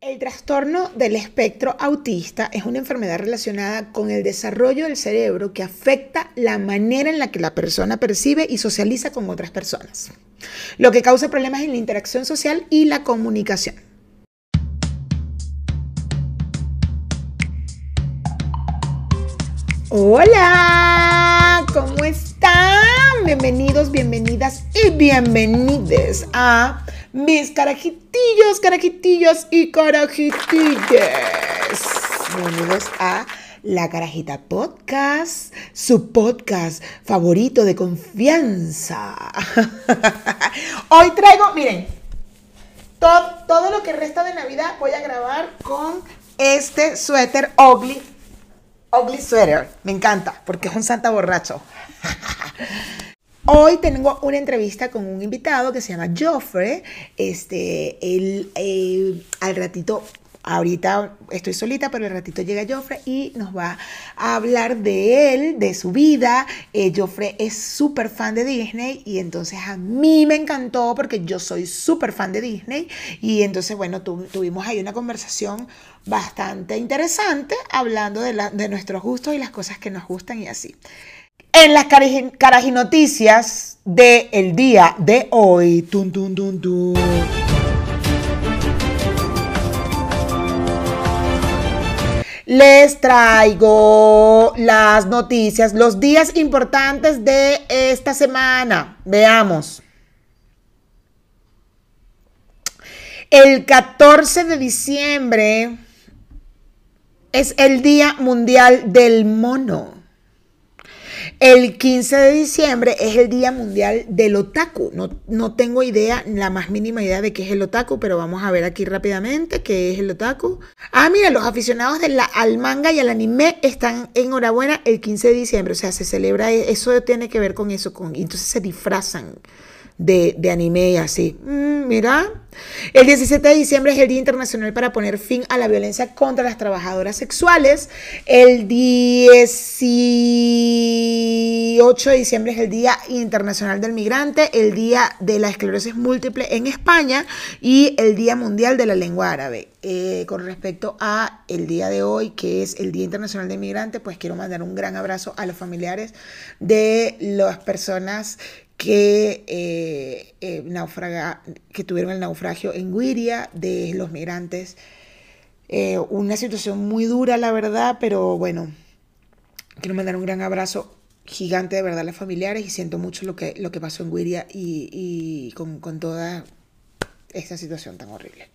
El trastorno del espectro autista es una enfermedad relacionada con el desarrollo del cerebro que afecta la manera en la que la persona percibe y socializa con otras personas, lo que causa problemas en la interacción social y la comunicación. Hola, ¿cómo están? Bienvenidos, bienvenidas y bienvenides a mis carajitillos, carajitillos y carajitilles. Bienvenidos a La Carajita Podcast, su podcast favorito de confianza. Hoy traigo, miren, todo, todo lo que resta de Navidad voy a grabar con este suéter ugly. Ugly sweater, me encanta, porque es un santa borracho. Hoy tengo una entrevista con un invitado que se llama Joffre. Este, él eh, al ratito, ahorita estoy solita, pero al ratito llega Joffre y nos va a hablar de él, de su vida. Eh, Joffre es súper fan de Disney y entonces a mí me encantó porque yo soy súper fan de Disney. Y entonces, bueno, tuvimos ahí una conversación bastante interesante hablando de, de nuestros gustos y las cosas que nos gustan y así. En las carajinoticias del el día de hoy. Tun, tun, tun, Les traigo las noticias, los días importantes de esta semana. Veamos. El 14 de diciembre es el Día Mundial del Mono. El 15 de diciembre es el Día Mundial del Otaku. No, no, tengo idea, la más mínima idea de qué es el otaku, pero vamos a ver aquí rápidamente qué es el otaku. Ah, mira, los aficionados de la, al manga y al anime están enhorabuena el 15 de diciembre. O sea, se celebra, e, eso tiene que ver con eso, con, entonces se disfrazan de, de anime y así. Mm, mira. El 17 de diciembre es el Día Internacional para poner fin a la violencia contra las trabajadoras sexuales. El 18 de diciembre es el Día Internacional del Migrante, el Día de la Esclerosis Múltiple en España y el Día Mundial de la Lengua Árabe. Eh, con respecto a el día de hoy, que es el Día Internacional del Migrante, pues quiero mandar un gran abrazo a los familiares de las personas que, eh, eh, que tuvieron el naufragio en Guiria de los migrantes. Eh, una situación muy dura, la verdad, pero bueno, quiero mandar un gran abrazo gigante de verdad a los familiares y siento mucho lo que, lo que pasó en Guiria y, con, con, toda esta situación tan horrible.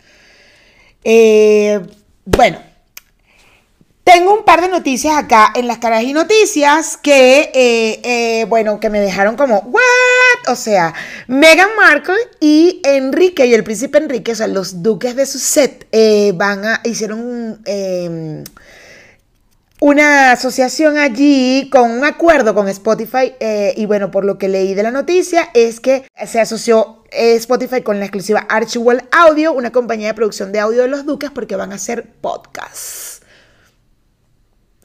bueno, tengo un par de noticias acá en las caras y noticias que, eh, eh, bueno, que me dejaron como. O sea, Meghan Markle y Enrique y el príncipe Enrique, o sea, los duques de su set, eh, van a, hicieron em, una asociación allí con un acuerdo con Spotify y bueno, por lo que leí de la noticia es que se asoció Spotify con la exclusiva Archewell Audio, una compañía de producción de audio de los duques porque van a hacer podcasts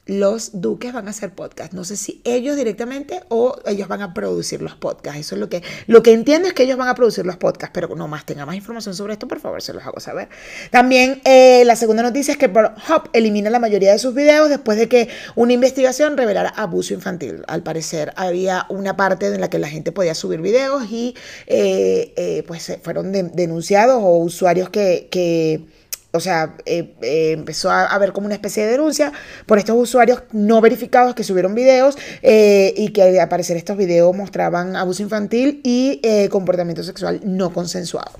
los duques van a hacer podcast. No sé si ellos directamente o ellos van a producir los podcasts. Eso es lo que, lo que entiendo es que ellos van a producir los podcasts, pero no más tenga más información sobre esto, por favor, se los hago saber. También eh, la segunda noticia es que Pornhub elimina la mayoría de sus videos después de que una investigación revelara abuso infantil. Al parecer había una parte en la que la gente podía subir videos y eh, eh, pues fueron denunciados o usuarios que, que o sea, eh, eh, empezó a haber como una especie de denuncia por estos usuarios no verificados que subieron videos eh, y que al parecer estos videos mostraban abuso infantil y comportamiento sexual no consensuado.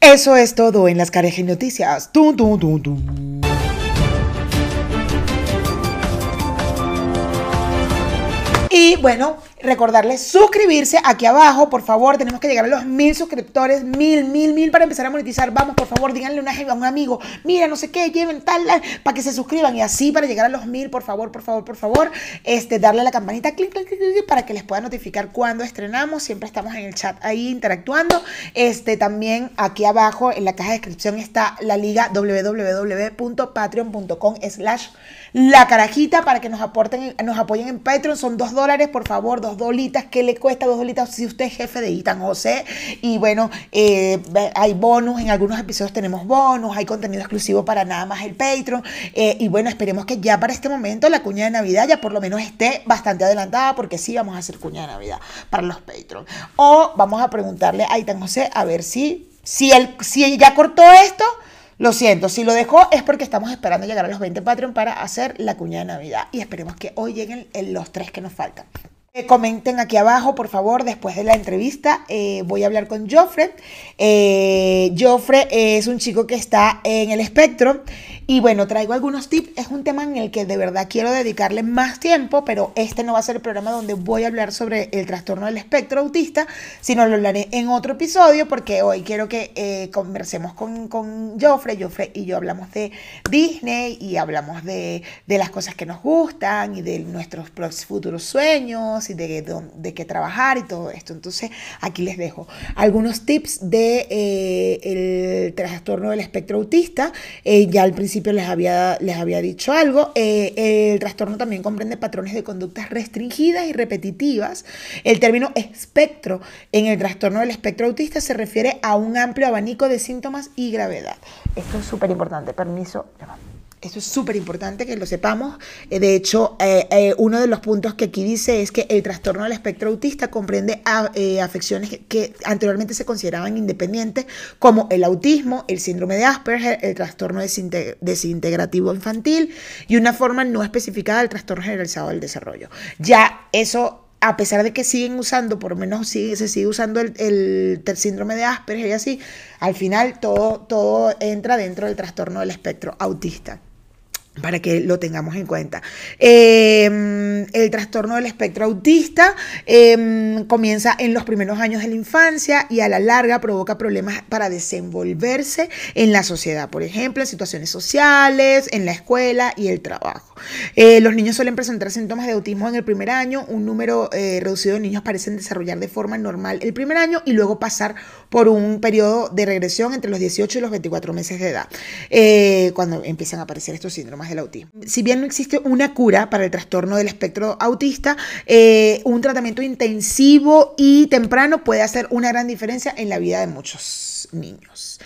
Eso es todo en las carejas noticias. Tum, tum, tum, y bueno, recordarles suscribirse aquí abajo, por favor, tenemos que llegar a los mil suscriptores, mil, mil, mil para empezar a monetizar. Vamos, por favor, díganle a un amigo, mira, no sé qué, lleven tal, para que se suscriban y así para llegar a los mil, por favor, por favor, por favor, este, darle a la campanita, clic, clic, clic, para que les pueda notificar cuando estrenamos. Siempre estamos en el chat ahí interactuando. Este, también aquí abajo en la caja de descripción está la liga www.patreon.com slash la carajita para que nos aporten, nos apoyen en Patreon. Son dos dólares, por favor, dos dos dolitas, ¿qué le cuesta dos dolitas si usted es jefe de Itan José? Y bueno, eh, hay bonus, en algunos episodios tenemos bonus, hay contenido exclusivo para nada más el Patreon. Eh, y bueno, esperemos que ya para este momento la cuña de Navidad ya por lo menos esté bastante adelantada, porque sí vamos a hacer cuña de Navidad para los Patreon. O vamos a preguntarle a Itan José a ver si, si, él, si ya cortó esto lo siento, si lo dejó es porque estamos esperando llegar a los 20 Patreon para hacer la cuña de Navidad y esperemos que hoy lleguen los tres que nos faltan. Comenten aquí abajo, por favor, después de la entrevista. Eh, voy a hablar con Joffre. Eh, Joffre es un chico que está en el espectro y bueno, traigo algunos tips. Es un tema en el que de verdad quiero dedicarle más tiempo, pero este no va a ser el programa donde voy a hablar sobre el trastorno del espectro autista, sino lo hablaré en otro episodio porque hoy quiero que eh, conversemos con, con Joffrey. Joffrey y yo hablamos de Disney y hablamos de, de las cosas que nos gustan y de nuestros futuros sueños y de, de, qué trabajar y todo esto. Entonces, aquí les dejo algunos tips de eh, trastorno del espectro autista. Eh, ya al principio les había, les había dicho algo. Eh, el trastorno también comprende patrones de conductas restringidas y repetitivas. El término espectro en el trastorno del espectro autista se refiere a un amplio abanico de síntomas y gravedad. Esto es súper importante. Permiso. Eso es súper importante que lo sepamos. Eh, de hecho, eh, eh, uno de los puntos que aquí dice es que el trastorno del espectro autista comprende afecciones que, anteriormente se consideraban independientes, como el autismo, el síndrome de Asperger, el trastorno desintegrativo infantil y una forma no especificada del trastorno generalizado del desarrollo. Ya eso a pesar de que siguen usando, por lo menos sigue, se sigue usando el, el, síndrome de Asperger y así, al final todo, todo entra dentro del trastorno del espectro autista para que lo tengamos en cuenta. Em, el trastorno del espectro autista em, comienza en los primeros años de la infancia y a la larga provoca problemas para desenvolverse en la sociedad, por ejemplo, en situaciones sociales, en la escuela y el trabajo. Eh, los niños suelen presentar síntomas de autismo en el primer año, un número eh, reducido de niños parecen desarrollar de forma normal el primer año y luego pasar por un periodo de regresión entre los 18 y los 24 meses de edad, eh, cuando empiezan a aparecer estos síndromes del autismo. Si bien no existe una cura para el trastorno del espectro autista, eh, un tratamiento intensivo y temprano puede hacer una gran diferencia en la vida de muchos niños.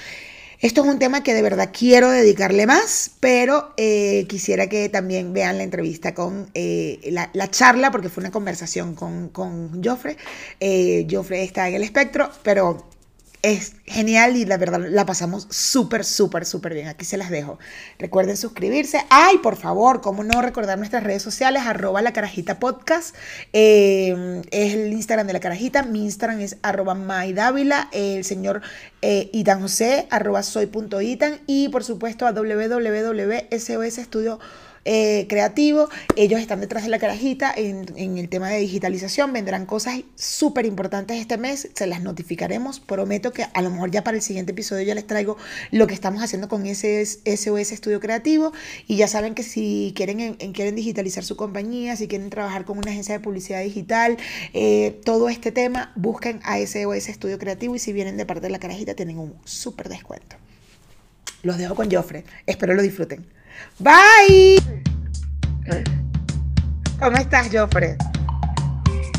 Esto es un tema que de verdad quiero dedicarle más, pero eh, quisiera que también vean la entrevista con eh, la, charla, porque fue una conversación con, con Joffre. Joffre está en el espectro, pero es genial y la verdad la pasamos súper, súper, súper bien. Aquí se las dejo. Recuerden suscribirse. Ay, por favor, cómo no recordar nuestras redes sociales, arroba la carajita podcast. Eh, es el Instagram de la carajita. Mi Instagram es arroba maidávila. El señor eh, Itan José, arroba soy.itan. Y por supuesto a www.sos eh, creativo. Ellos están detrás de la carajita en, el tema de digitalización. Vendrán cosas súper importantes este mes. Se las notificaremos. Prometo que a lo mejor ya para el siguiente episodio ya les traigo lo que estamos haciendo con ese SOS Estudio Creativo. Y ya saben que si quieren, quieren digitalizar su compañía, si quieren trabajar con una agencia de publicidad digital, eh, todo este tema, busquen a SOS Estudio Creativo. Y si vienen de parte de la carajita, tienen un súper descuento. Los dejo con Joffre. Espero lo disfruten. Bye. ¿Cómo estás, Joffre?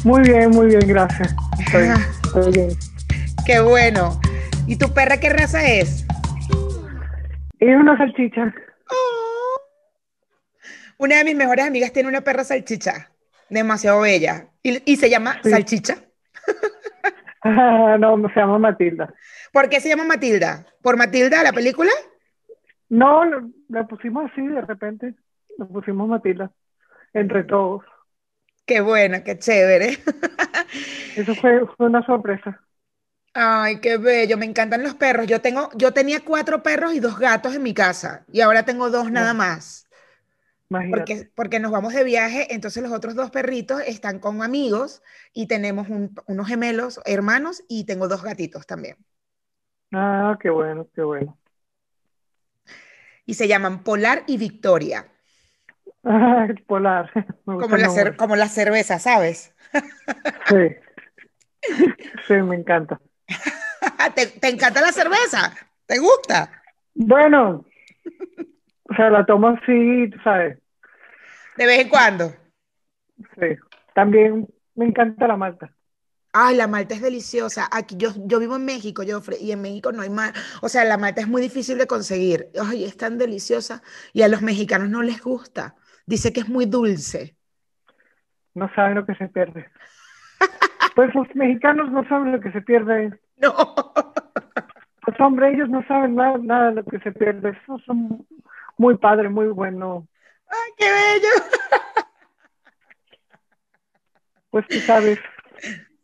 Muy bien, muy bien, gracias. Estoy, bien. Qué bueno. ¿Y tu perra qué raza es? Es una salchicha. Oh. Una de mis mejores amigas tiene una perra salchicha, demasiado bella, y, se llama Salchicha. no, se llama Matilda. ¿Por qué se llama Matilda? ¿Por Matilda, la película? No, la pusimos así de repente. La pusimos Matilda. Entre todos. Qué bueno, qué chévere. Eso fue, una sorpresa. Ay, qué bello, me encantan los perros. Yo tengo, yo tenía cuatro perros y dos gatos en mi casa y ahora tengo dos nada más. Porque, porque nos vamos de viaje, entonces los otros dos perritos están con amigos y tenemos unos gemelos, hermanos, y tengo dos gatitos también. Ah, qué bueno, qué bueno y se llaman Polar y Victoria. Ah, Polar. Como la, como la cerveza, ¿sabes? Sí. Sí, me encanta. ¿Te, encanta la cerveza? ¿Te gusta? Bueno, o sea, la tomo así, ¿sabes? De vez en cuando. Sí. También Me encanta la malta. Ay, la malta es deliciosa. Aquí yo, yo vivo en México, Joffre, y en México no hay malta. O sea, la malta es muy difícil de conseguir. Ay, es tan deliciosa. Y a los mexicanos no les gusta. Dice que es muy dulce. No saben lo que se pierde. Pues los mexicanos no saben lo que se pierde. No. Pues hombre, ellos no saben nada, nada de lo que se pierde. Son muy padres, muy buenos. Ay, qué bello. Pues tú sabes.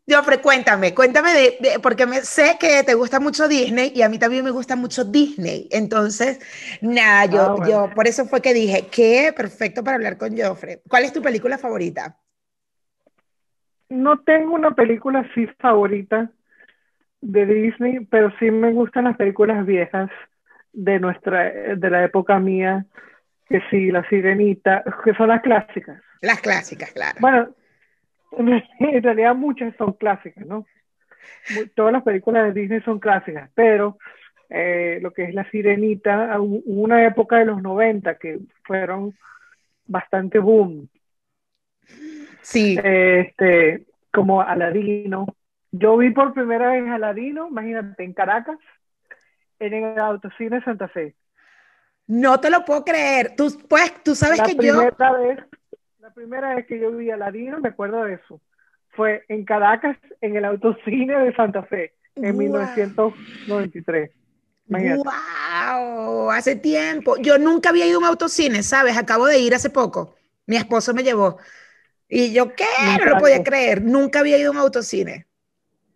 Joffre, cuéntame, cuéntame de, de- porque me, sé que te gusta mucho Disney y a mí también me gusta mucho Disney. Entonces, nada, yo, Ah, bueno. yo, por eso fue que dije, qué perfecto para hablar con Joffre. ¿Cuál es tu película favorita? No tengo una película así favorita de Disney, pero sí me gustan las películas viejas de nuestra, de la época mía, que sí, La Sirenita, que son las clásicas. Las clásicas, claro. Bueno, en real- en realidad muchas son clásicas, ¿no? Todas las películas de Disney son clásicas, pero eh, lo que es La Sirenita, hu- hubo una época de los 90 que fueron bastante boom. Sí, este, como Aladino. Yo vi por primera vez Aladino, imagínate, en Caracas, en el autocine Santa Fe. no te lo puedo creer. Tú, pues, tú sabes La que yo, vez, la primera vez que yo vi Aladino, me acuerdo de eso, fue en Caracas, en el autocine de Santa Fe, en Guau. 1993. Imagínate. wow, hace tiempo. Yo nunca había ido a un autocine, ¿sabes? Acabo de ir hace poco. Mi esposo me llevó. Y yo, ¿qué? No lo podía creer. Nunca había ido a un autocine.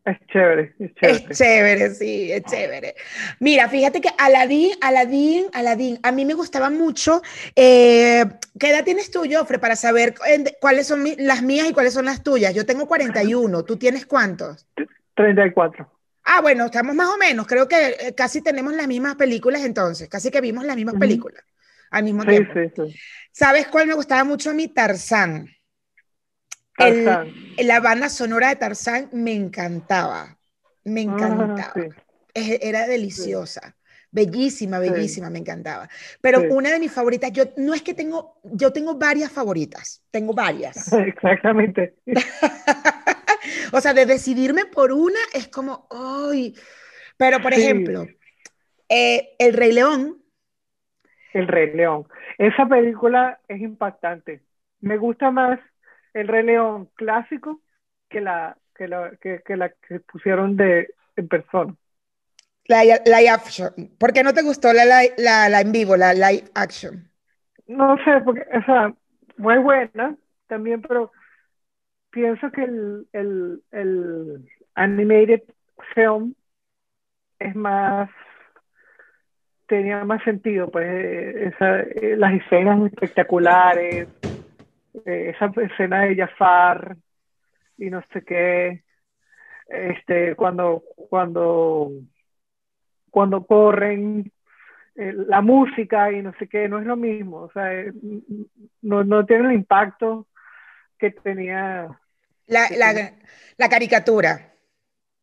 Es chévere, es chévere. Es chévere, sí, es chévere. Mira, fíjate que Aladín, Aladín, Aladín, a mí me gustaba mucho. eh, ¿qué edad tienes tú, Jofre, para saber cuáles son mi- las mías y cuáles son las tuyas? Yo tengo 41, ¿tú tienes cuántos? 34. Ah, bueno, estamos más o menos, creo que eh, casi tenemos las mismas películas entonces, casi que vimos las mismas películas al mismo Sí, tiempo. sí, sí. ¿Sabes cuál me gustaba mucho a mí? Tarzán. El-. La banda sonora de Tarzán me encantaba, me Ah, encantaba. sí. Era deliciosa, bellísima, Sí. bellísima, me encantaba. Pero una de mis favoritas, yo no es que tengo, yo tengo varias favoritas, tengo varias. Exactamente. O sea, de decidirme por una es como, ay, pero por ejemplo, eh, El Rey León, El Rey León. Esa película es impactante. Me gusta más El Rey León clásico que la que la que, que la que pusieron de en persona. la live action. ¿Por qué no te gustó la, la, la en vivo, la live action? No sé, porque, o sea, muy buena también, pero pienso que el, el, el animated film es más, tenía más sentido, pues, esa, eh, las escenas espectaculares, eh, esa escena de Jafar y no sé qué, este, cuando, cuando, cuando corren, eh, la música y no sé qué, no es lo mismo, o sea, eh, no, no tiene el impacto que tenía La, la, la caricatura.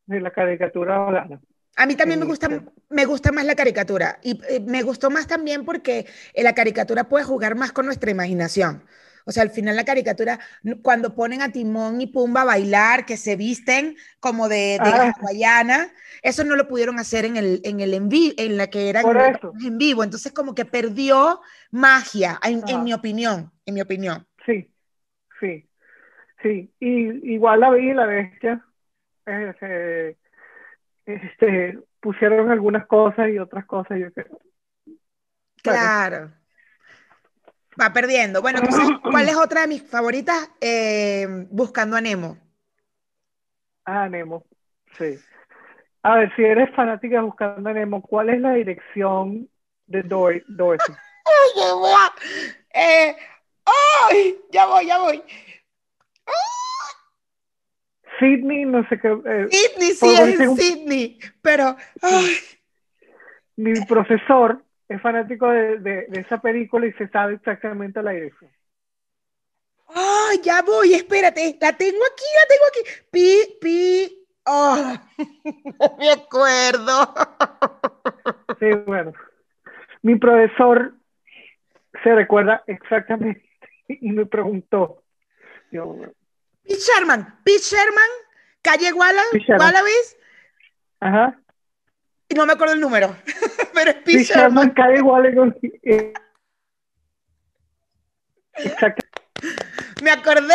la caricatura. A mí también me gusta, me gusta más la caricatura y me gustó más también porque en la caricatura puede jugar más con nuestra imaginación. O sea, al final la caricatura, cuando ponen a Timón y Pumba a bailar, que se visten como de, de Ah. hawaiana, eso no lo pudieron hacer en el en el en, vi- en la que eso. en vivo. Entonces como que perdió magia, en, mi opinión, en mi opinión. Sí, sí, sí. Y igual la y la Bestia, se- este, pusieron algunas cosas y otras cosas, yo creo. Bueno. Va perdiendo. Bueno, entonces, ¿cuál es otra de mis favoritas? Eh, Buscando a Nemo. Ah, Nemo, sí. A ver, si eres fanática de Buscando a Nemo, ¿cuál es la dirección de Dor- Dorothy? Ay, ya voy a- eh, ay, ya voy, ya voy. Sydney, no sé qué. eh, Sydney, sí, es en Sydney, pero, ay, mi profesor es fanático de, de- de esa película y se sabe exactamente la dirección. ay, ya voy, espérate, la tengo aquí, la tengo aquí. Pi, pi, oh, no me acuerdo. Sí, bueno. Mi profesor se recuerda exactamente y me preguntó. Yo, Pete Sherman, Pete Sherman, calle Wallace, Ajá. Y no me acuerdo el número, pero es Sherman, Wallace. Exacto. Me acordé.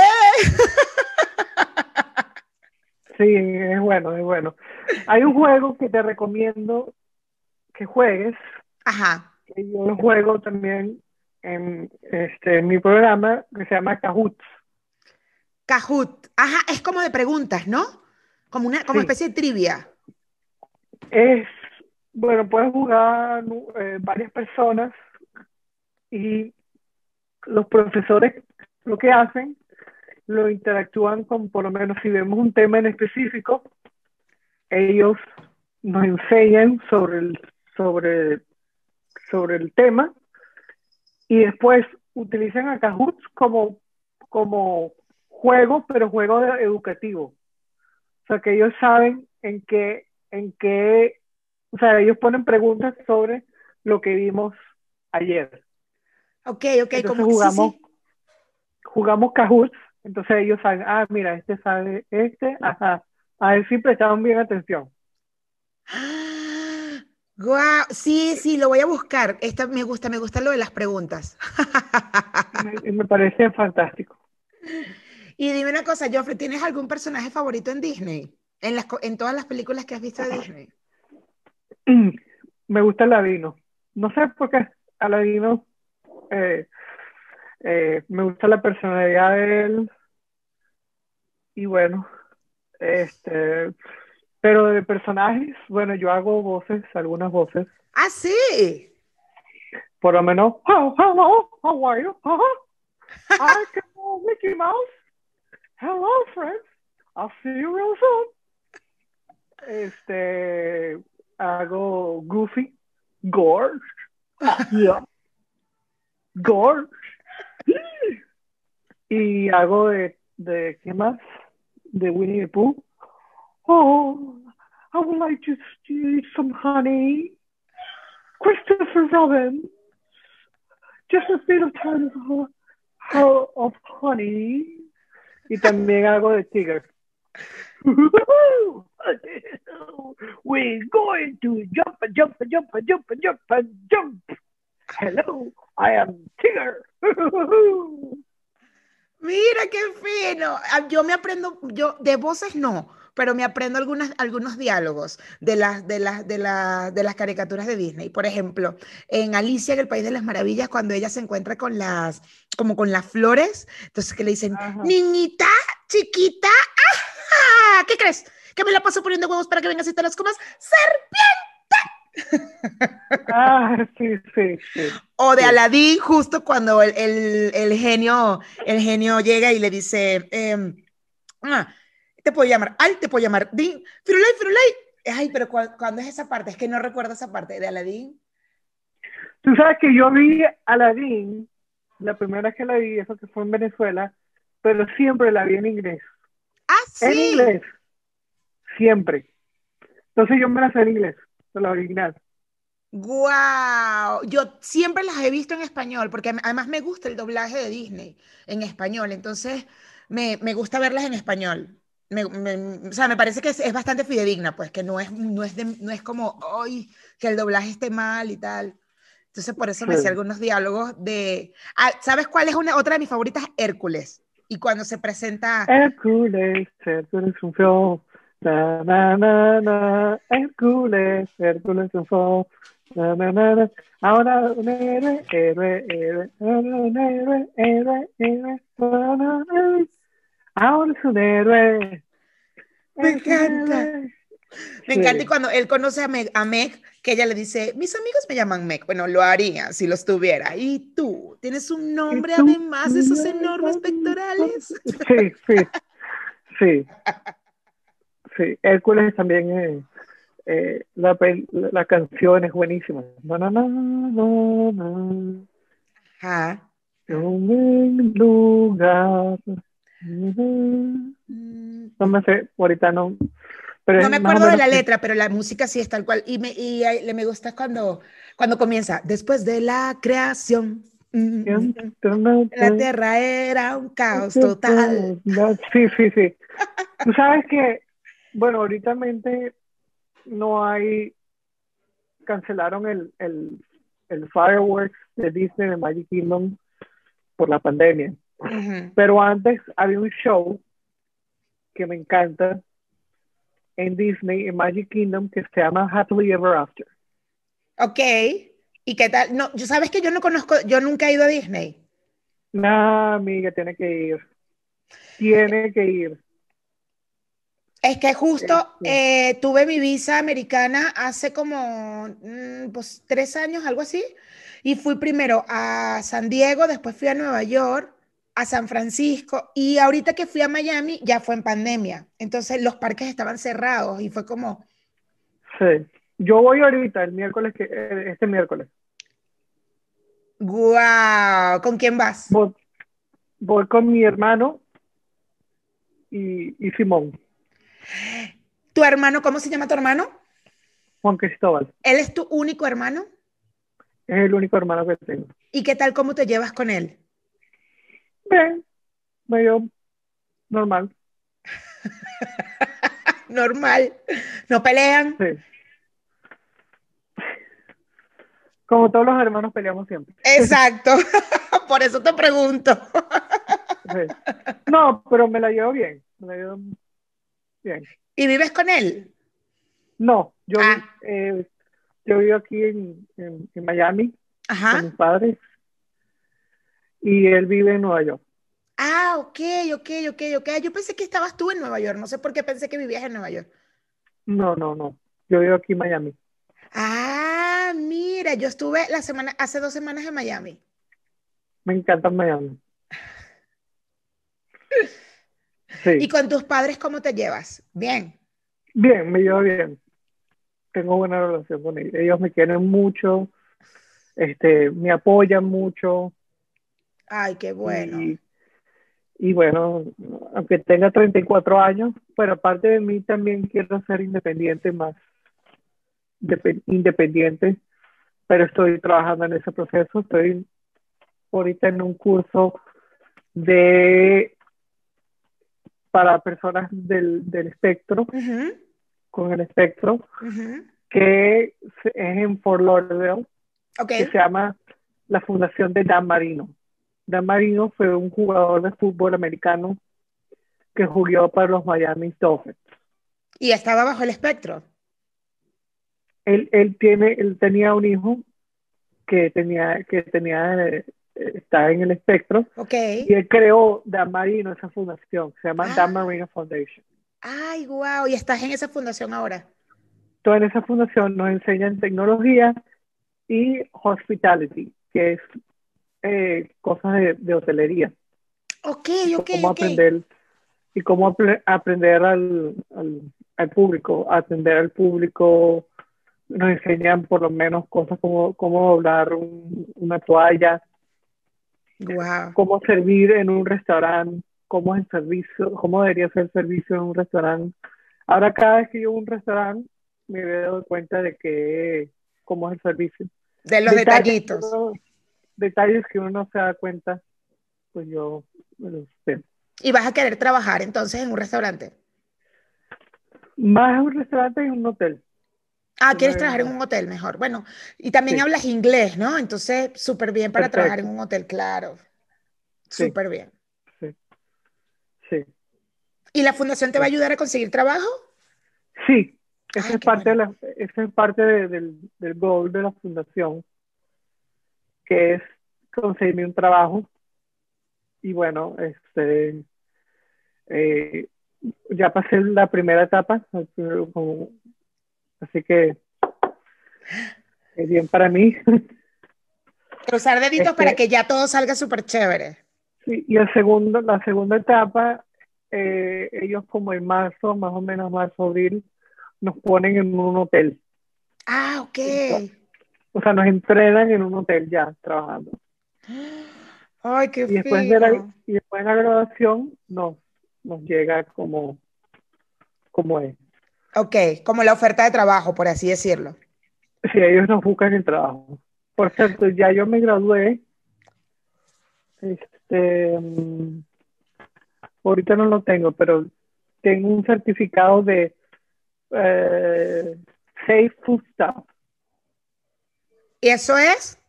Sí, es bueno, es bueno. Hay un juego que te recomiendo que juegues. Ajá. Que yo lo juego también en, este, mi programa que se llama Kahoot. Kahoot. Ajá, es como de preguntas, ¿no? Como una como especie de trivia. Es, bueno, puedes jugar eh, varias personas y los profesores lo que hacen, lo interactúan con, por lo menos si vemos un tema en específico, ellos nos enseñan sobre el, sobre, sobre el tema y después utilizan a Kahoot como, como juego, pero juego educativo. O sea, que ellos saben en qué, en qué, o sea, ellos ponen preguntas sobre lo que vimos ayer. Ok, ok, como jugamos, jugamos Kahoot, entonces ellos saben, ah, mira, este sabe, este, ajá, a ver si prestaron bien atención. Guau, sí, sí, lo voy a buscar. Esta me gusta, me gusta lo de las preguntas. me, me parece fantástico. Y dime una cosa, Joffrey, ¿tienes algún personaje favorito en Disney? En, las, en todas las películas que has visto de Disney. Me gusta Aladino. No sé por qué Aladino eh, eh, me gusta la personalidad de él. Y bueno, este, pero de personajes, bueno, yo hago voces, algunas voces. Ah, sí. Por lo menos, oh, hello, how are you? Uh -huh. I can Mickey Mouse. Hello, friends. I'll see you real soon. Este, hago Goofy, Gorge. Yeah. Gorge. Y hago de, de, ¿qué más? De Winnie the Pooh. Oh, I would like to eat some honey. Christopher Robin. Just a bit of honey. Y también hago de Tigger. We're going to jump and jump and jump and jump and jump and jump. Hello, I am Tigger. Mira qué fino. Ah, yo me aprendo, yo de voces no, pero me aprendo algunas, algunos diálogos de las, de, las, de, de las caricaturas de Disney. Por ejemplo, en Alicia en el País de las Maravillas, cuando ella se encuentra con las, como con las flores, entonces que le dicen, niñita, chiquita, ajá, ¿qué crees? Que me la paso poniendo huevos para que vengas y te las comas. ¡Serpiente! Ah, sí, sí, sí. O de Aladín, justo cuando el, el, genio, el genio llega y le dice, eh, ah, te puedo llamar Al, te puedo llamar Din, Firulay, Firulay. Ay, pero cuando es esa parte? Es que no recuerdo esa parte de Aladín. Tú sabes que yo vi Aladín, la primera vez que la vi, eso que fue en Venezuela, pero siempre la vi en inglés. Ah, sí. En inglés. Siempre. Entonces yo me la sé en inglés, la original. Wow, yo siempre las he visto en español, porque además me gusta el doblaje de Disney en español, entonces me, me gusta verlas en español me, o sea, me parece que es, bastante fidedigna, pues, que no es, no es, no es como, hoy que el doblaje esté mal y tal. Entonces, por eso me hacía algunos diálogos de... Ah, ¿Sabes cuál es una, otra de mis favoritas? Hércules. Y cuando se presenta... Hércules, Hércules triunfó. Na, na, na, na. Hércules, Hércules triunfó. Na, na, na, na. Ahora un héroe, héroe, héroe, un héroe, héroe, héroe. Ahora es un héroe. Me encanta. Me encanta y cuando él conoce a Meg, a Meg, que ella le dice, mis amigos me llaman Meg. Bueno, lo haría si los tuviera. Y tú, tienes un nombre además de esos enormes pectorales. Sí, sí, sí. Sí, Hércules también, eh, eh, la, la, canción es buenísima. No, no, no, no, no. Ajá. Un lugar no me sé, ahorita no. no me acuerdo de la letra, pero la música sí es tal cual. Y me, y me gusta cuando, cuando comienza, después de la creación, La tierra era un caos total. Sí, sí, sí. Tú sabes que, bueno, ahorita no hay, cancelaron el, el, el fireworks de Disney de Magic Kingdom por la pandemia. Pero antes había un show que me encanta en Disney, en Magic Kingdom, que se llama Happily Ever After. Ok. ¿Y qué tal? No, yo sabes que yo no conozco, yo nunca he ido a Disney. No, amiga, tiene que ir. Tiene que ir. Es que justo eh, tuve mi visa americana hace como mm, pues, tres años, algo así, y fui primero a San Diego, después fui a Nueva York, a San Francisco, y ahorita que fui a Miami ya fue en pandemia. Entonces los parques estaban cerrados y fue como... Sí. Yo voy ahorita, el miércoles, que, eh, este miércoles. ¡Guau! ¿Con quién vas? Voy, con mi hermano y, Simón. ¿Tu hermano, cómo se llama tu hermano? Juan Cristóbal. ¿Él es tu único hermano? Es el único hermano que tengo. ¿Y qué tal, cómo te llevas con él? Bien, medio normal. normal. ¿No pelean? Sí. Como todos los hermanos peleamos siempre. Exacto, por eso te pregunto. No, pero me la llevo bien, me la llevo bien. ¿Y vives con él? No, yo, ah. eh, yo vivo aquí en, en, Miami con mis padres y él vive en Nueva York. Ah, ok, ok, ok, ok. Yo pensé que estabas tú en Nueva York, no sé por qué pensé que vivías en Nueva York. No, no, no, yo vivo aquí en Miami. Ah, mira, yo estuve la semana, hace dos semanas en Miami. Me encanta Miami. Sí. ¿Y con tus padres cómo te llevas? Bien. Bien, me llevo bien. Tengo buena relación con ellos. Ellos me quieren mucho, este, me apoyan mucho. Ay, qué bueno. Y, y bueno, aunque tenga 34 años, pero aparte de mí también quiero ser independiente más independiente, pero estoy trabajando en ese proceso. Estoy ahorita en un curso de para personas del, del espectro, con el espectro, que es en Fort Lauderdale, que se llama la Fundación de Dan Marino. Dan Marino fue un jugador de fútbol americano que jugó para los Miami Dolphins. ¿Y estaba bajo el espectro? Él, él, tiene, él tenía un hijo que tenía, que tenía, eh, está en el espectro. Okay. Y él creó Dan Marino, esa fundación, se llama Dan ah. Marino Foundation. Ay, wow, y estás en esa fundación ahora. Estoy en esa fundación, nos enseñan tecnología y hospitality, que es eh, cosas de, de, hotelería. Ok, ok. Cómo aprender y cómo aprender al, al, al, público, atender al público, nos enseñan por lo menos cosas como cómo doblar una toalla, cómo servir en un restaurante, cómo es el servicio, cómo debería ser el servicio en un restaurante. Ahora cada vez que yo a un restaurante me doy cuenta de que cómo es el servicio. De los detallitos. detalles que uno no se da cuenta, pues yo sé. ¿Y vas a querer trabajar entonces en un restaurante? Más en un restaurante y en un hotel. Ah, quieres trabajar en un hotel mejor. Bueno, y también hablas inglés, ¿no? Entonces, súper bien para trabajar en un hotel, claro. Súper bien. Sí. Sí. ¿Y la fundación te va a ayudar a conseguir trabajo? Sí, esa es, parte de la, es parte del, del goal de la fundación, que es conseguirme un trabajo. Y bueno, este, eh, ya pasé la primera etapa, como Así que es bien para mí. Cruzar deditos para este que ya todo salga súper chévere. Sí, y el segundo, la segunda etapa, eh, ellos como en marzo, más o menos marzo, abril, nos ponen en un hotel. Ah, ok. o sea, nos entrenan en un hotel ya, trabajando. Ay, qué y después, de la, y después de la graduación nos, nos llega como, como es. Ok, como la oferta de trabajo, por así decirlo. Sí, ellos nos buscan el trabajo. Por cierto, ya yo me gradué Este, mm, ahorita no lo tengo, pero tengo un certificado de eh, Safe Food Stuff. ¿Y eso es?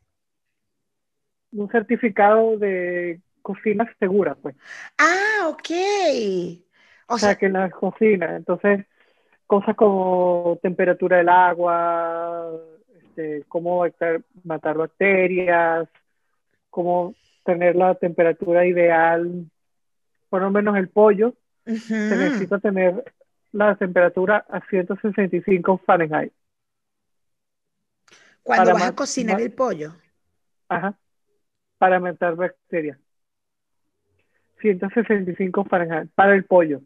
Un certificado de cocina segura, pues. Ah, ok. O, sea, que la cocina, entonces, cosas como temperatura del agua, este, cómo matar bacterias, cómo tener la temperatura ideal, por lo menos el pollo, se necesita tener la temperatura a 165 Fahrenheit. Cuando vas a cocinar el pollo. Ajá. Para matar bacterias. 165 Fahrenheit para el pollo.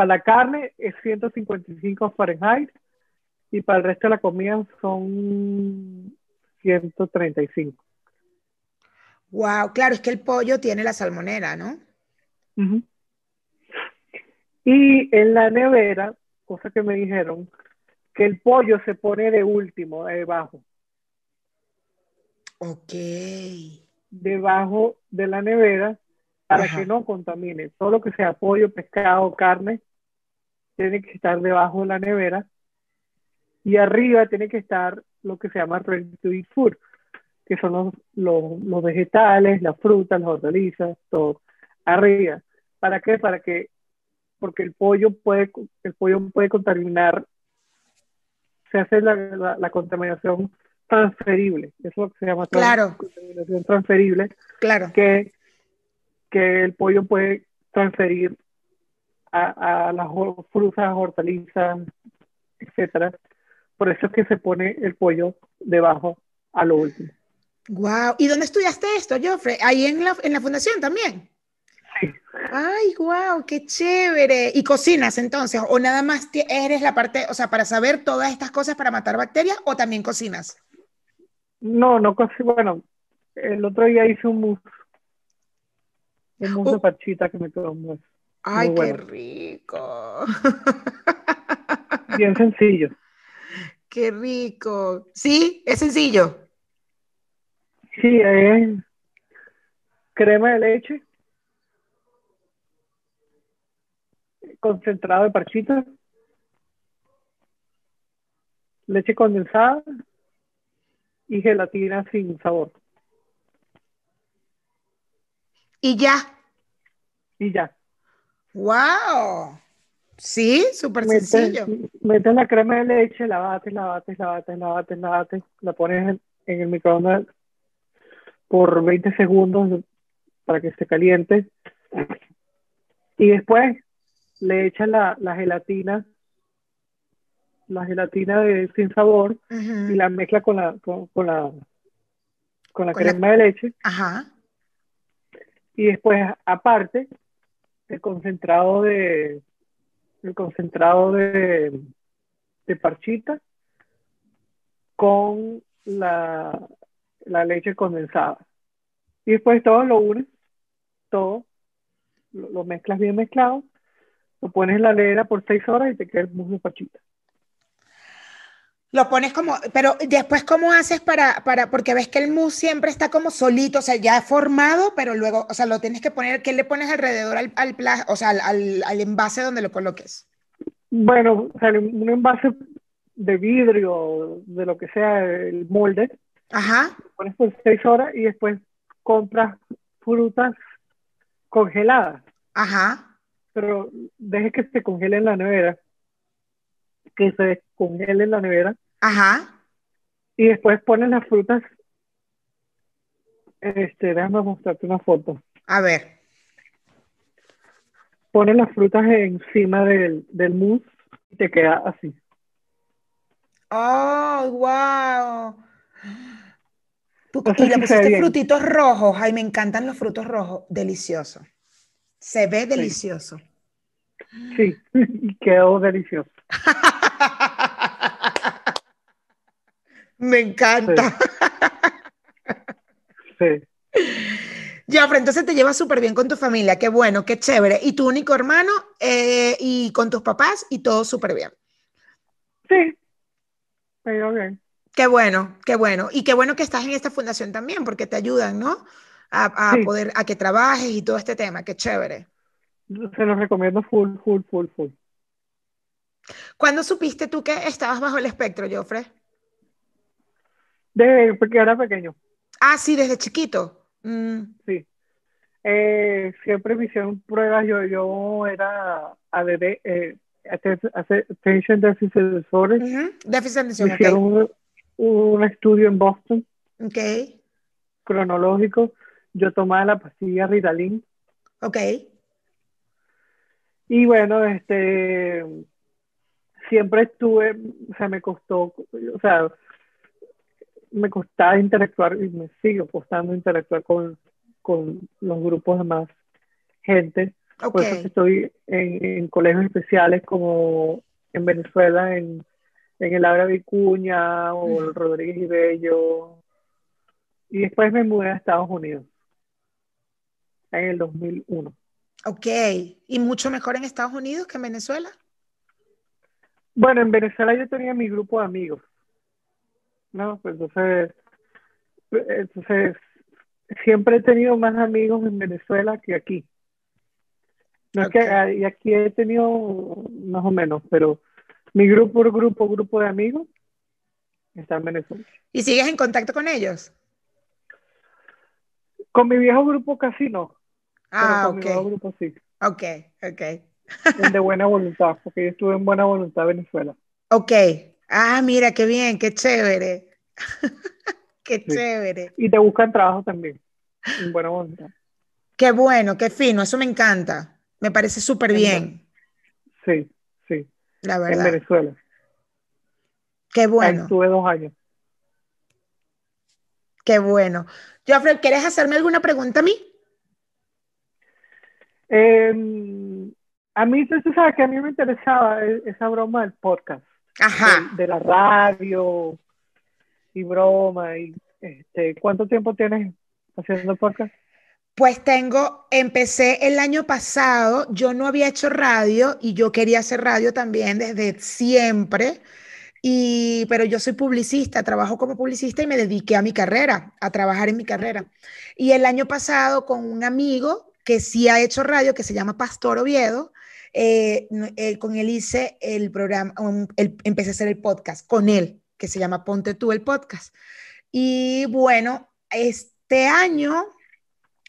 Para la carne es 155 Fahrenheit y para el resto de la comida son 135. Wow, claro, es que el pollo tiene la salmonera, ¿no? Y en la nevera, cosa que me dijeron, que el pollo se pone de último, debajo. Ok. Debajo de la nevera para que no contamine. Todo lo que sea pollo, pescado, carne, tiene que estar debajo de la nevera. Y arriba tiene que estar lo que se llama ready to eat food, que son los, los vegetales, las frutas, las hortalizas, todo. Arriba. ¿Para qué? Para que porque el pollo puede, el pollo puede contaminar, se hace la, la, contaminación transferible, eso se llama claro. contaminación transferible, claro. que, que el pollo puede transferir a, a las frutas, hortalizas, etcétera. Por eso es que se pone el pollo debajo a lo último. Wow. ¿Y dónde estudiaste esto, Joffrey? Ahí en la, en la fundación también. Ay, wow, qué chévere. ¿Y cocinas entonces? ¿O nada más eres la parte, o sea, para saber todas estas cosas para matar bacterias o también cocinas? No, no cocino. Bueno, el otro día hice un mousse. Un mousse de oh. parchita que me quedó muy. Ay, qué rico. Bien sencillo. Qué rico. ¿Sí? ¿Es sencillo? Sí, es crema de leche concentrado de parchita, leche condensada y gelatina sin sabor. Y ya. Y ya. ¡Wow! Sí, súper sencillo. Metes la crema de leche, la bates, la bates, la bates, la bates, la bates, la pones en, en el microondas por 20 segundos para que se caliente. Y después le echas la, la gelatina, la gelatina de, sin sabor y la mezcla con la, con, la, con la crema de leche. Ajá. Y después, aparte, el concentrado de, el concentrado de, de parchita con la, la leche condensada. Y después todo lo unes, todo, lo, mezclas bien mezclado lo pones en la leera por seis horas y te queda el mousse de pachita. Lo pones como, pero después, ¿cómo haces para, para, porque ves que el mousse siempre está como solito, o sea, ya formado, pero luego, o sea, lo tienes que poner, ¿qué le pones alrededor al, al o sea, al, al, envase donde lo coloques? Bueno, o sea, un envase de vidrio, de lo que sea, el molde. Ajá. Lo pones por seis horas y después compras frutas congeladas. Ajá pero deje que se congele en la nevera, que se congele en la nevera. Ajá. Y después ponen las frutas. Este, déjame mostrarte una foto. A ver. Pones las frutas encima del, del mousse y te queda así. Oh, wow. y le pusiste frutitos rojos. Ay, me encantan los frutos rojos. Delicioso. Se ve delicioso. Sí, y quedó delicioso. Me encanta. Sí. Ya, entonces te llevas súper bien con tu familia, qué bueno, qué chévere. Y tu único hermano eh, y con tus papás y todo súper bien. Sí, pero bien. Qué bueno, qué bueno. Y qué bueno que estás en esta fundación también, porque te ayudan, ¿no? A, a Sí. poder, a que trabajes y todo este tema. Qué chévere. Se los recomiendo full, full, full, full. ¿Cuándo supiste tú que estabas bajo el espectro, Joffre? De porque era pequeño, Ah, sí, desde chiquito. Mm, sí. Eh, siempre me hicieron pruebas. Yo, yo era ADD, eh, atten- Attention Deficit Disorder. ujú. Déficit de Me hicieron un estudio en Boston Ok, cronológico. Yo tomaba la pastilla Ritalin. ok. Y bueno, este, siempre estuve, o sea, me costó, o sea, me costaba interactuar y me sigue costando interactuar con, con los grupos de más gente. Por eso estoy en, en colegios especiales como en Venezuela, en, en el Abra Vicuña o el Rodríguez y Bello. Y después me mudé a Estados Unidos en el 2001. ok. ¿Y mucho mejor en Estados Unidos que en Venezuela? Bueno, en Venezuela yo tenía mi grupo de amigos, ¿no? Pues entonces, entonces, siempre he tenido más amigos en Venezuela que aquí. No es Ok. que y aquí he tenido más o menos, pero mi grupo, grupo, grupo de amigos está en Venezuela. ¿Y sigues en contacto con ellos? Con mi viejo grupo casi no, pero Ah, con mi nuevo ok, grupo sí, ok, ok. De buena voluntad, porque yo estuve en buena voluntad en Venezuela. Ok. Ah, mira, qué bien, qué chévere. Qué Sí. chévere. Y te buscan trabajo también, en buena voluntad. Qué bueno, qué fino, eso me encanta. Me parece súper En bien, Sí, sí, la en verdad. Venezuela. Qué Ahí bueno, estuve dos años. qué bueno. Joffrey, ¿quieres hacerme alguna pregunta a mí? Eh, a mí, tú sabes que a mí me interesaba e- esa broma del podcast, Ajá. del- de, la radio y broma. Y, este, ¿cuánto tiempo tienes haciendo podcast? Pues tengo, empecé el año pasado, yo no había hecho radio y yo quería hacer radio también desde siempre, y, pero yo soy publicista, trabajo como publicista y me dediqué a mi carrera, a trabajar en mi carrera. Y el año pasado con un amigo que sí ha hecho radio, que se llama Pastor Oviedo, eh, eh, con él hice el programa, um, el- empecé a hacer el podcast con él, que se llama Ponte tú el podcast. Y bueno, este año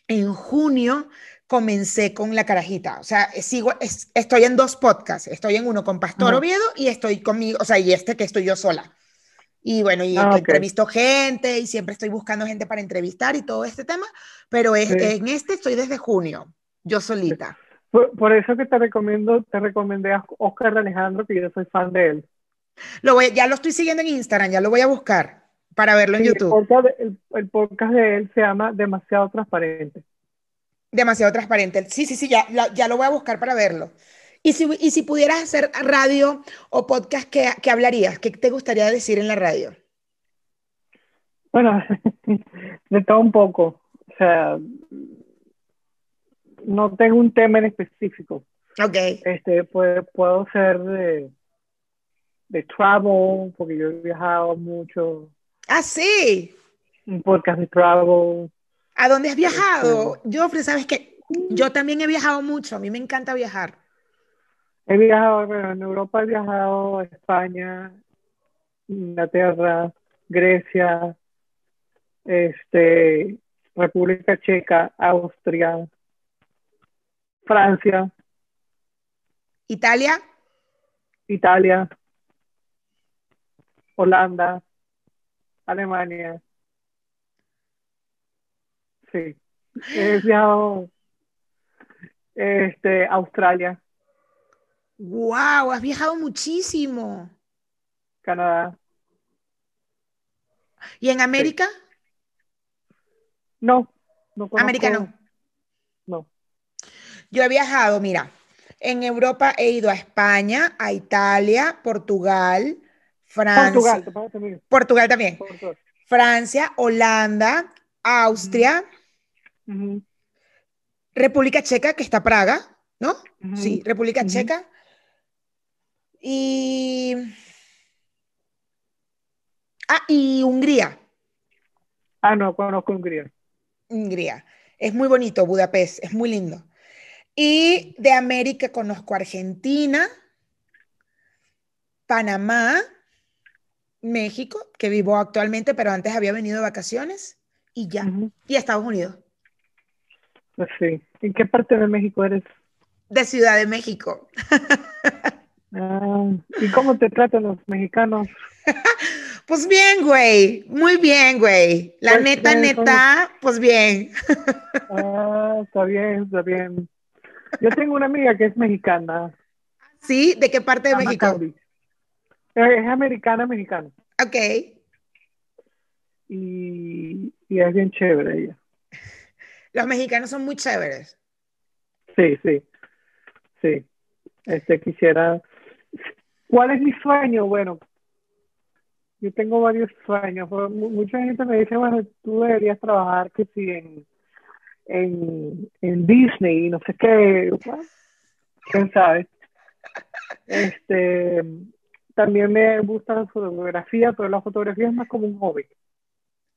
en junio comencé con La Carajita. O sea, eh, sigo, es- estoy en dos podcasts. Estoy en uno con Pastor. Oviedo y estoy conmigo, o sea, y este que estoy yo sola. Y bueno, y Ah, que ok. entrevisto gente y siempre estoy buscando gente para entrevistar y todo este tema, pero es, Sí. en este estoy desde junio, yo solita. Por, por eso que te recomiendo, te recomendé a Oscar Alejandro, que yo soy fan de él. Lo voy, ya lo estoy siguiendo en Instagram, ya lo voy a buscar para verlo en el YouTube. podcast, el, el podcast de él se llama Demasiado Transparente. Demasiado transparente. Sí, sí, sí, ya, ya lo voy a buscar para verlo. Y si, y si pudieras hacer radio o podcast, ¿qué, qué hablarías? ¿Qué te gustaría decir en la radio? Bueno, de todo un poco. O sea, no tengo un tema en específico. Ok, Este, puede- puedo ser de, de travel, porque yo he viajado mucho, ah, sí. un podcast de travel. ¿A dónde has viajado? Joffrey, sabes que yo también he viajado mucho, a mí me encanta viajar. He viajado, bueno, en Europa he viajado a España, Inglaterra, Grecia, este, República Checa, Austria, Francia, ¿Italia? Italia, Holanda, Alemania. Sí. He viajado este, Australia, ¡Wow! Has viajado muchísimo. Canadá. ¿Y en América? No, no conozco. América. No. Yo he viajado, mira, en Europa he ido a España, a Italia, Portugal, Francia. Portugal, también. Portugal también. Portugal. Francia, Holanda, Austria, República Checa, que está Praga, ¿no? Sí, República. Checa. Y Ah, y Hungría. Ah, no, conozco Hungría. Hungría. Es muy bonito, Budapest, es muy lindo. Y de América conozco Argentina, Panamá, México, que vivo actualmente, pero antes había venido de vacaciones, y ya. Y Estados Unidos. Pues sí. ¿En qué parte de México eres? De Ciudad de México. Ah, ¿Y cómo te tratan los mexicanos? Pues bien, güey. Muy bien, güey. La pues neta, neta, pues bien. Ah, está bien, está bien. Yo tengo una amiga que es mexicana. ¿Sí? ¿De qué parte de México? Es americana, mexicana. Ok. Y, y es bien chévere ella. Los mexicanos son muy chéveres. Sí, sí. Sí. Este quisiera. ¿Cuál es mi sueño? Bueno, yo tengo varios sueños. Mucha gente me dice, bueno, tú deberías trabajar que si en, en, en Disney y no sé qué. ¿Quién sabe? Este, también me gusta la fotografía, pero la fotografía es más como un hobby.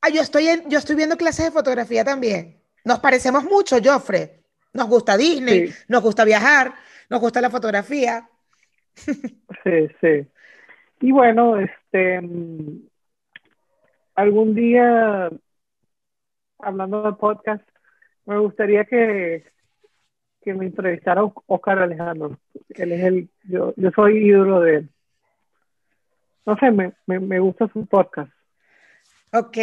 Ah, yo estoy, en, yo estoy viendo clases de fotografía también. Nos parecemos mucho, Joffre. Nos gusta Disney, nos gusta viajar, nos gusta la fotografía. Sí, sí. Y bueno, este, algún día, hablando de podcast, me gustaría que, que me entrevistara Oscar Alejandro. Él es el, yo, yo soy ídolo de él. No sé, me, me, gusta su podcast. Ok.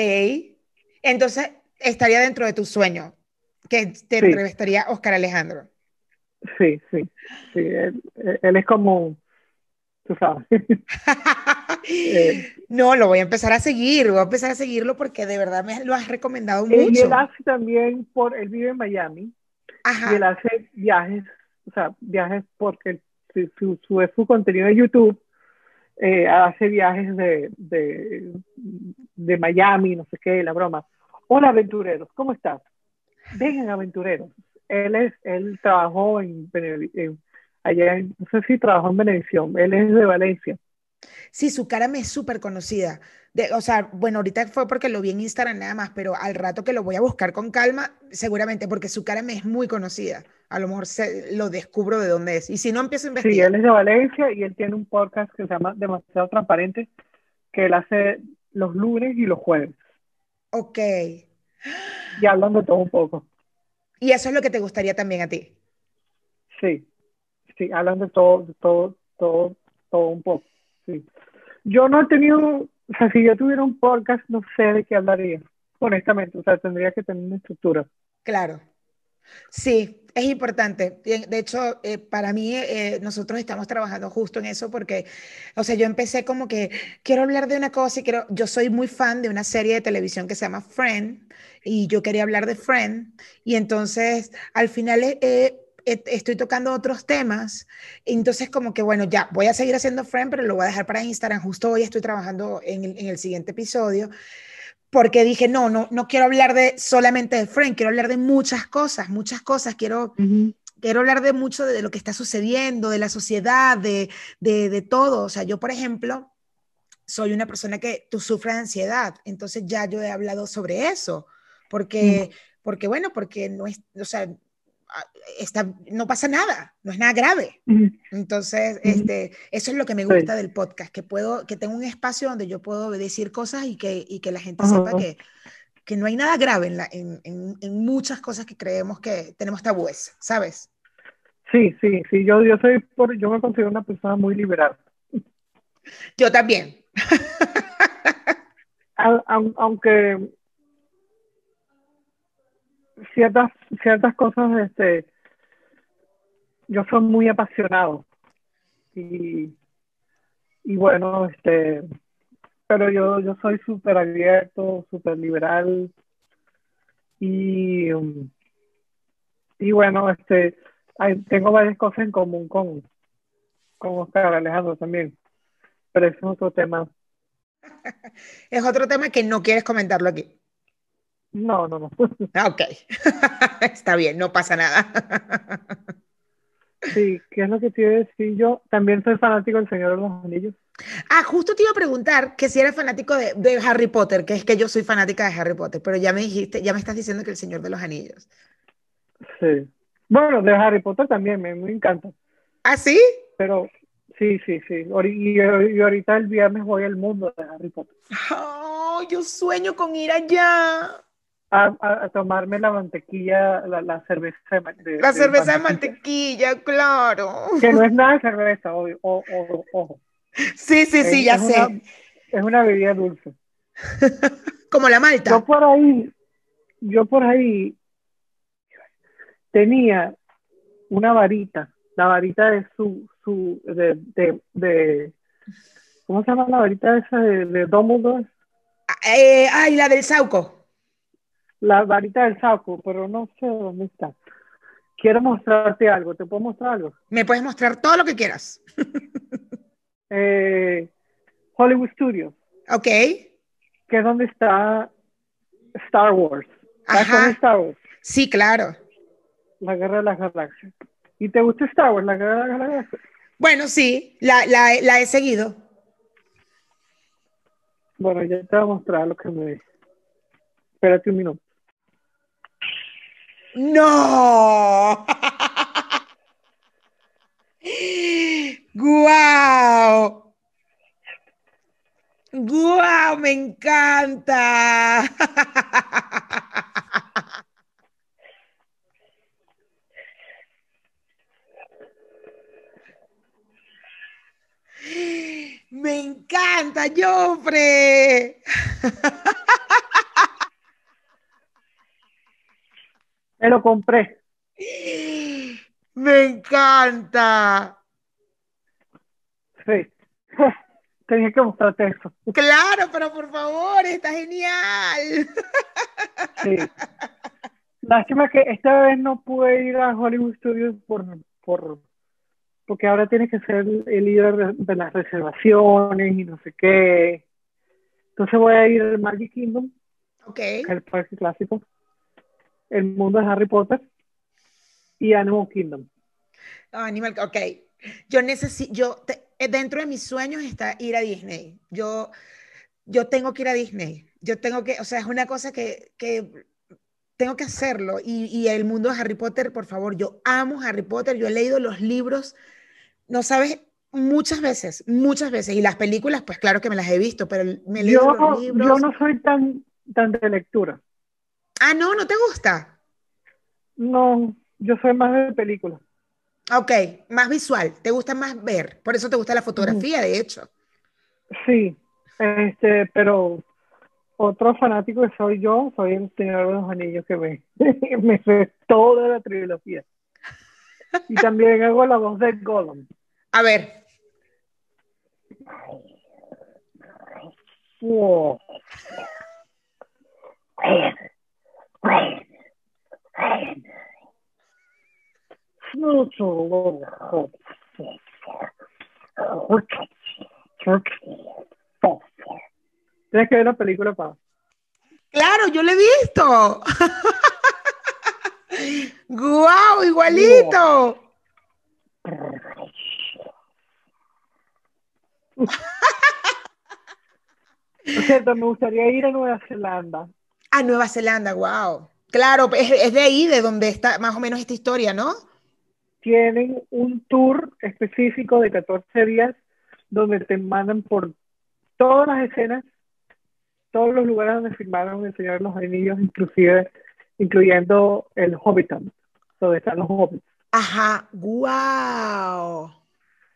Entonces, estaría dentro de tu sueño que te entrevistaría Oscar Alejandro. Sí, sí. sí él, él es como tú sabes. Eh, no, lo voy a empezar a seguir, voy a empezar a seguirlo porque de verdad me lo has recomendado mucho. Y él hace también, por, él vive en Miami, y él hace viajes, o sea, viajes porque su, su, su contenido de YouTube, eh, hace viajes de, de, de Miami, no sé qué, la broma. Hola aventureros, ¿cómo estás? Vengan aventureros. Él es, él trabajó en, en allá, no sé si trabajó en Benevisión, él es de Valencia. Sí, su cara me es súper conocida. De, o sea, bueno, ahorita fue porque lo vi en Instagram nada más, pero al rato que lo voy a buscar con calma, seguramente, porque su cara me es muy conocida. A lo mejor se, lo descubro de dónde es. Y si no, empiezo a investigar. Sí, él es de Valencia y él tiene un podcast que se llama Demasiado Transparente, que él hace los lunes y los jueves. Ok. Y hablando de todo un poco. ¿Y eso es lo que te gustaría también a ti? Sí, sí, hablan de todo, todo, todo, todo un poco, sí. Yo no he tenido, o sea, si yo tuviera un podcast, no sé de qué hablaría, honestamente, o sea, tendría que tener una estructura. Claro. Sí, es importante. De hecho, eh, para mí, eh, nosotros estamos trabajando justo en eso porque, o sea, yo empecé como que quiero hablar de una cosa y quiero, yo soy muy fan de una serie de televisión que se llama Friend y yo quería hablar de Friend y entonces al final eh, estoy tocando otros temas, entonces como que bueno, ya voy a seguir haciendo Friend, pero lo voy a dejar para Instagram. Justo hoy estoy trabajando en el, en el siguiente episodio, porque dije, no, no, no quiero hablar de solamente de Friend, quiero hablar de muchas cosas, muchas cosas, quiero... Quiero hablar de mucho de, lo que está sucediendo, de la sociedad, de, de, de todo. O sea, yo, por ejemplo, soy una persona que tú sufres de ansiedad, entonces ya yo he hablado sobre eso, porque, porque bueno, porque no es, o sea, está, no pasa nada, no es nada grave. Entonces, este, eso es lo que me gusta del podcast, que puedo, que tengo un espacio donde yo puedo decir cosas y que, y que la gente sepa que, que no hay nada grave en, la, en, en, muchas cosas que creemos que tenemos tabúes, ¿sabes? Sí, sí, sí, yo, yo soy, por, yo me considero una persona muy liberal. Yo también. aunque ciertas, ciertas cosas, este, yo soy muy apasionado. Y, y bueno, este, pero yo, yo soy súper abierto, súper liberal. Y, y bueno, este, tengo varias cosas en común con, con Oscar Alejandro también. Pero es otro tema. es otro tema que no quieres comentarlo aquí. No, no, no. Ah, ok, está bien, no pasa nada. Sí, ¿qué es lo que te iba a decir yo? También soy fanático del Señor de los Anillos. Ah, justo te iba a preguntar que si eres fanático de, de Harry Potter, que es que yo soy fanática de Harry Potter, pero ya me dijiste, ya me estás diciendo que el Señor de los Anillos. Sí. Bueno, de Harry Potter también me, me encanta. ¿Ah, sí? Pero sí, sí, sí. Y, y ahorita el viernes voy al mundo de Harry Potter. Oh, yo sueño con ir allá. A, a- a tomarme la mantequilla, la, la cerveza de, La de cerveza de mantequilla. mantequilla, claro. Que no es nada de cerveza, obvio, o- o- ojo. Sí, sí, sí, Es- ya es sé. una- es una bebida dulce. Como la malta. Yo por ahí, yo por ahí tenía una varita, la varita de su, su, de, de, de- ¿cómo se llama la varita esa de, de Dumbledore? Eh, ay, la del Sauco. La varita del saco, pero no sé dónde está. Quiero mostrarte algo, ¿te puedo mostrar algo? Me puedes mostrar todo lo que quieras. Eh, Hollywood Studios, Ok. que es donde está Star Wars. ¿Sabes Ajá. Star Wars? Sí, claro. La Guerra de las Galaxias. ¿Y te gusta Star Wars, la Guerra de las Galaxias? Bueno, sí, la, la, la he seguido. Bueno, ya te voy a mostrar lo que me... Espérate un minuto. ¡No! ¡Guau! ¡Guau! ¡Me encanta! ¡Me encanta, Joffre! Me lo compré. ¡Me encanta! Sí. Tenía que mostrarte eso. Claro, pero por favor, está genial. Sí. Lástima que esta vez no pude ir a Hollywood Studios por, por, porque ahora tienes que ser el líder de, de las reservaciones y no sé qué. Entonces voy a ir al Magic Kingdom, Ok. el parque clásico, el mundo de Harry Potter y Animal Kingdom. Ah, Animal, ok. Yo necesito, yo, te- eh, dentro de mis sueños está ir a Disney. Yo, yo tengo que ir a Disney. Yo tengo que, o sea, es una cosa que, que tengo que hacerlo. Y, y el mundo de Harry Potter, por favor, yo amo Harry Potter. Yo he leído los libros, no sabes, muchas veces, muchas veces. Y las películas, pues claro que me las he visto, pero me Yo, los libros. yo no soy tan, tan de lectura. Ah, no, no te gusta. No, yo soy más de películas. Ok, más visual, te gusta más ver. Por eso te gusta la fotografía, de hecho. Sí, este, pero otro fanático que soy yo, soy el Señor de los Anillos que me, me sé toda la trilogía. Y también hago la voz de Gollum. A ver. Wow. Tienes que ver la película para. Claro, yo lo he visto. ¡Guau! igualito. Por cierto, me gustaría ir a Nueva Zelanda. A Nueva Zelanda, wow. Claro, es, es de ahí de donde está más o menos esta historia, ¿no? Tienen un tour específico de 14 días donde te mandan por todas las escenas, todos los lugares donde filmaron El Señor de los Anillos, inclusive incluyendo el Hobbiton, donde están los hobbits. Ajá, wow.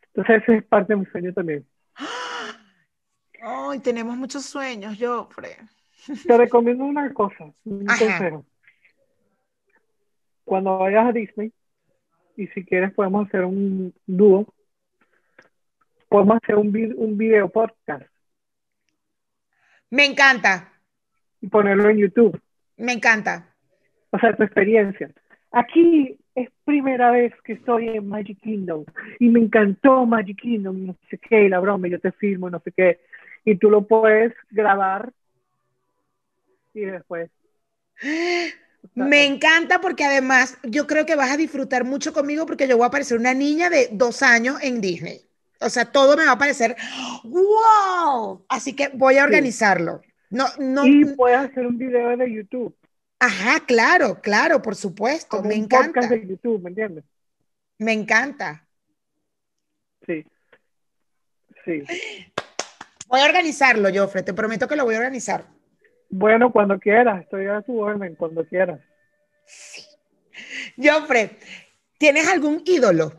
Entonces ese es parte de mi sueño también. Ay, tenemos muchos sueños, Joffre. Te recomiendo una cosa, un Ajá. consejo. Cuando vayas a Disney, y si quieres podemos hacer un dúo, podemos hacer un, vi- un video podcast Me encanta, y ponerlo en YouTube. me encanta. O sea, tu experiencia. Aquí es primera vez que estoy en Magic Kingdom y me encantó Magic Kingdom, no sé qué, y la broma, yo te filmo, no sé qué. Y tú lo puedes grabar y después Me encanta porque además yo creo que vas a disfrutar mucho conmigo porque yo voy a parecer una niña de dos años en Disney. O sea, todo me va a parecer wow. Así que voy a organizarlo. No, no. Y puedes hacer un video de YouTube. Ajá, claro, claro, por supuesto. me encanta. Podcast de YouTube, ¿me entiendes? Me encanta. Sí. Sí. Voy a organizarlo, Joffre, te prometo que lo voy a organizar. Bueno, cuando quieras, estoy a tu orden, cuando quieras. Sí. Joffre, ¿tienes algún ídolo?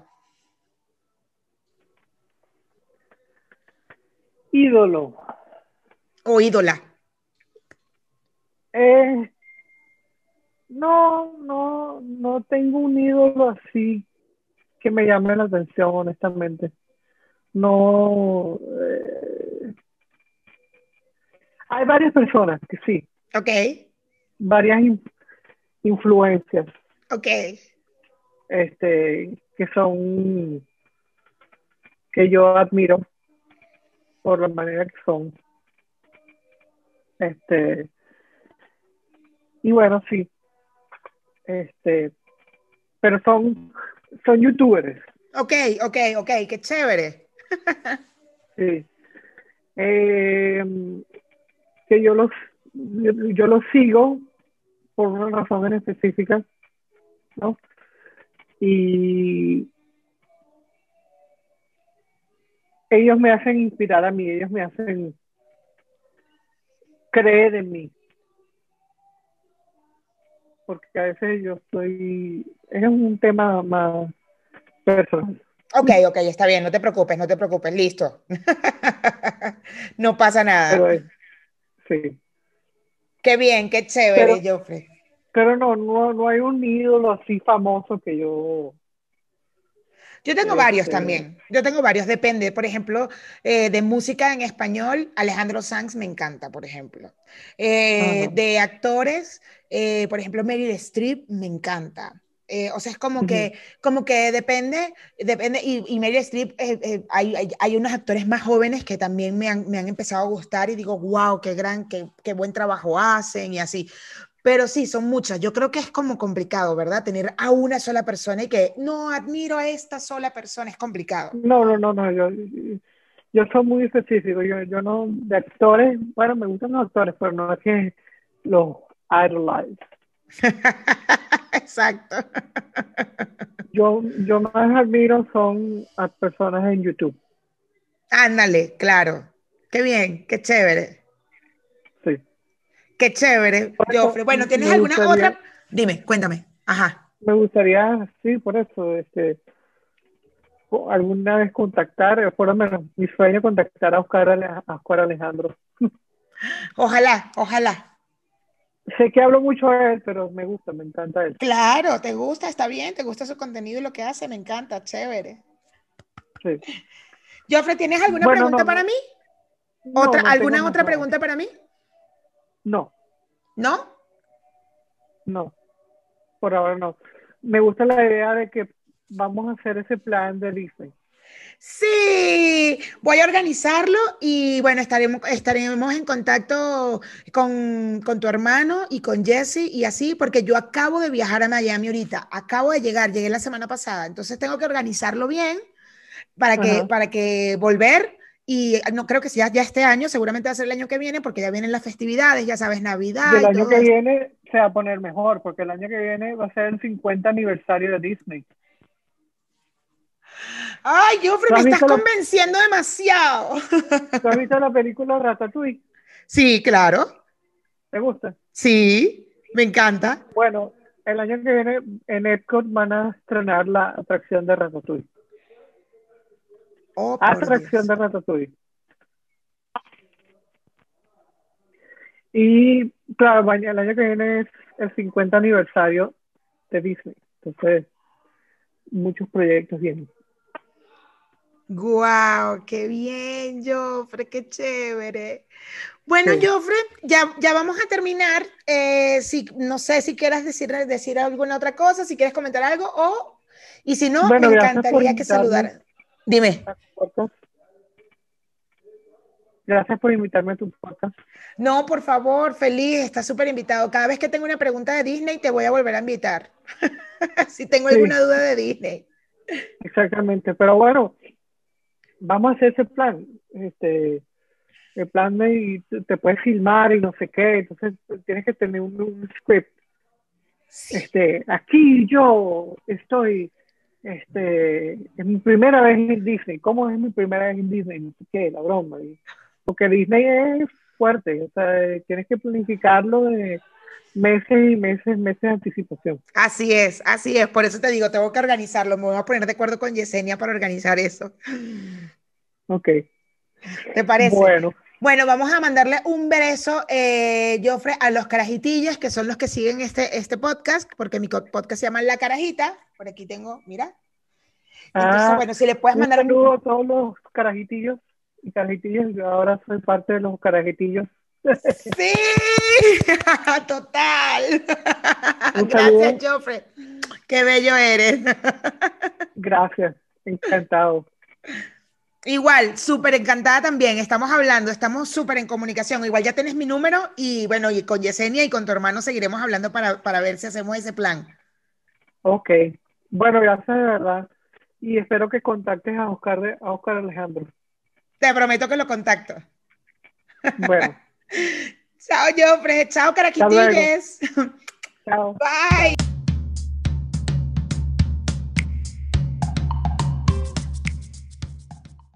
Ídolo. O ídola. Eh, no, no, no tengo un ídolo así que me llame la atención, honestamente. No. Eh, hay varias personas que sí. Ok. Varias influencias. Ok. Este, que son. que yo admiro por la manera que son. Este. Y bueno, sí. Este. Pero son, son youtubers. Ok, ok, ok, qué chévere. sí. Eh, que yo los, yo, los sigo por una razón en específica, ¿no? Y ellos me hacen inspirar a mí, ellos me hacen creer en mí. Porque a veces yo estoy, es un tema más personal. Ok, ok, está bien, no te preocupes, no te preocupes, listo. no pasa nada. Sí. Qué bien, qué chévere, Joffrey. Pero no, no, no hay un ídolo así famoso que yo yo tengo varios también. Yo tengo varios, depende. Por ejemplo, eh, de música en español, Alejandro Sanz me encanta, por ejemplo. Eh, de actores, eh, por ejemplo, Meryl Streep me encanta. O sea, es como que, como que depende, depende, y, y Meryl Streep, hay, hay, hay, unos actores más jóvenes que también me han, me han, empezado a gustar y digo, wow, qué gran, qué, qué buen trabajo hacen y así. Pero sí, son muchas. Yo creo que es como complicado, ¿verdad? Tener a una sola persona y que no admiro a esta sola persona es complicado. No, no, no, no. Yo, yo soy muy específico. Yo, yo no, de actores, bueno, me gustan los actores, pero no es que los idolize. Exacto. yo, yo más admiro son a personas en YouTube. Ándale, claro. Qué bien, qué chévere. Qué chévere, Joffre. Bueno, ¿tienes alguna otra? Dime, cuéntame. Ajá. Me gustaría, sí, por eso, este, alguna vez contactar, por lo menos mi sueño contactar a Oscar, a Oscar Alejandro. Ojalá, ojalá. Sé que hablo mucho de él, pero me gusta, me encanta él. Claro, te gusta, está bien, te gusta su contenido y lo que hace, me encanta, chévere. Sí. Joffre, ¿tienes alguna pregunta para mí? ¿Otra, ¿Alguna otra pregunta para mí? No. ¿No? No, por ahora no. Me gusta la idea de que vamos a hacer ese plan de Disney. Sí, voy a organizarlo y bueno, estaremos, estaremos en contacto con, con, tu hermano y con Jesse y así, porque yo acabo de viajar a Miami ahorita, acabo de llegar, llegué la semana pasada, entonces tengo que organizarlo bien para que, para que volver y no creo que sea ya este año, seguramente va a ser el año que viene, porque ya vienen las festividades, ya sabes, Navidad. Y el año que viene se va a poner mejor, porque el año que viene va a ser el 50 aniversario de Disney. Ay, Joffrey, me estás convenciendo demasiado. ¿Tú has visto la película Ratatouille? Sí, claro. ¿Te gusta? Sí, me encanta. Bueno, el año que viene en Epcot van a estrenar la atracción de Ratatouille. Oh, Atracción de Ratatouille. Y claro, el año que viene es el 50 aniversario de Disney. Entonces, muchos proyectos vienen. ¡Guau! ¡Qué bien, Joffre! ¡Qué chévere! Bueno, Joffre, ya, ya vamos a terminar. Eh, si, no sé si quieras decir, decir alguna otra cosa, si quieres comentar algo, o, y si no, me encantaría que saludaran. Dime. Gracias por invitarme a tu podcast. No, por favor, feliz, estás súper invitado. Cada vez que tengo una pregunta de Disney, te voy a volver a invitar. si tengo alguna duda de Disney. Exactamente, pero bueno, vamos a hacer ese plan. Este, el plan de te puedes filmar y no sé qué, entonces tienes que tener un, script. Este, aquí yo estoy, este, es mi primera vez en Disney. ¿Cómo es mi primera vez en Disney? No sé qué, la broma. Porque Disney es fuerte, o sea, tienes que planificarlo de meses y meses, meses de anticipación. Así es, así es, por eso te digo, tengo que organizarlo, me voy a poner de acuerdo con Yesenia para organizar eso. Ok. ¿Te parece? Bueno. Bueno, vamos a mandarle un beso, eh, Joffre, a los carajitillos, que son los que siguen este, este podcast, porque mi podcast se llama La Carajita. Por aquí tengo, mira. Entonces, ah, bueno, si le puedes mandar un saludo a todos los carajitillos y carajitillos, yo ahora soy parte de los carajitillos. Sí, total. Gracias, Joffre. Qué bello eres. Gracias, encantado. Igual, súper encantada también. Estamos hablando, estamos súper en comunicación. Igual ya tienes mi número y bueno, y con Yesenia y con tu hermano seguiremos hablando para, para ver si hacemos ese plan. Ok. Bueno, gracias de verdad. Y espero que contactes a Oscar, a Oscar Alejandro. Te prometo que lo contacto. Bueno. Chao, Jofre. Chao, caraquitilles. Chao. Bye.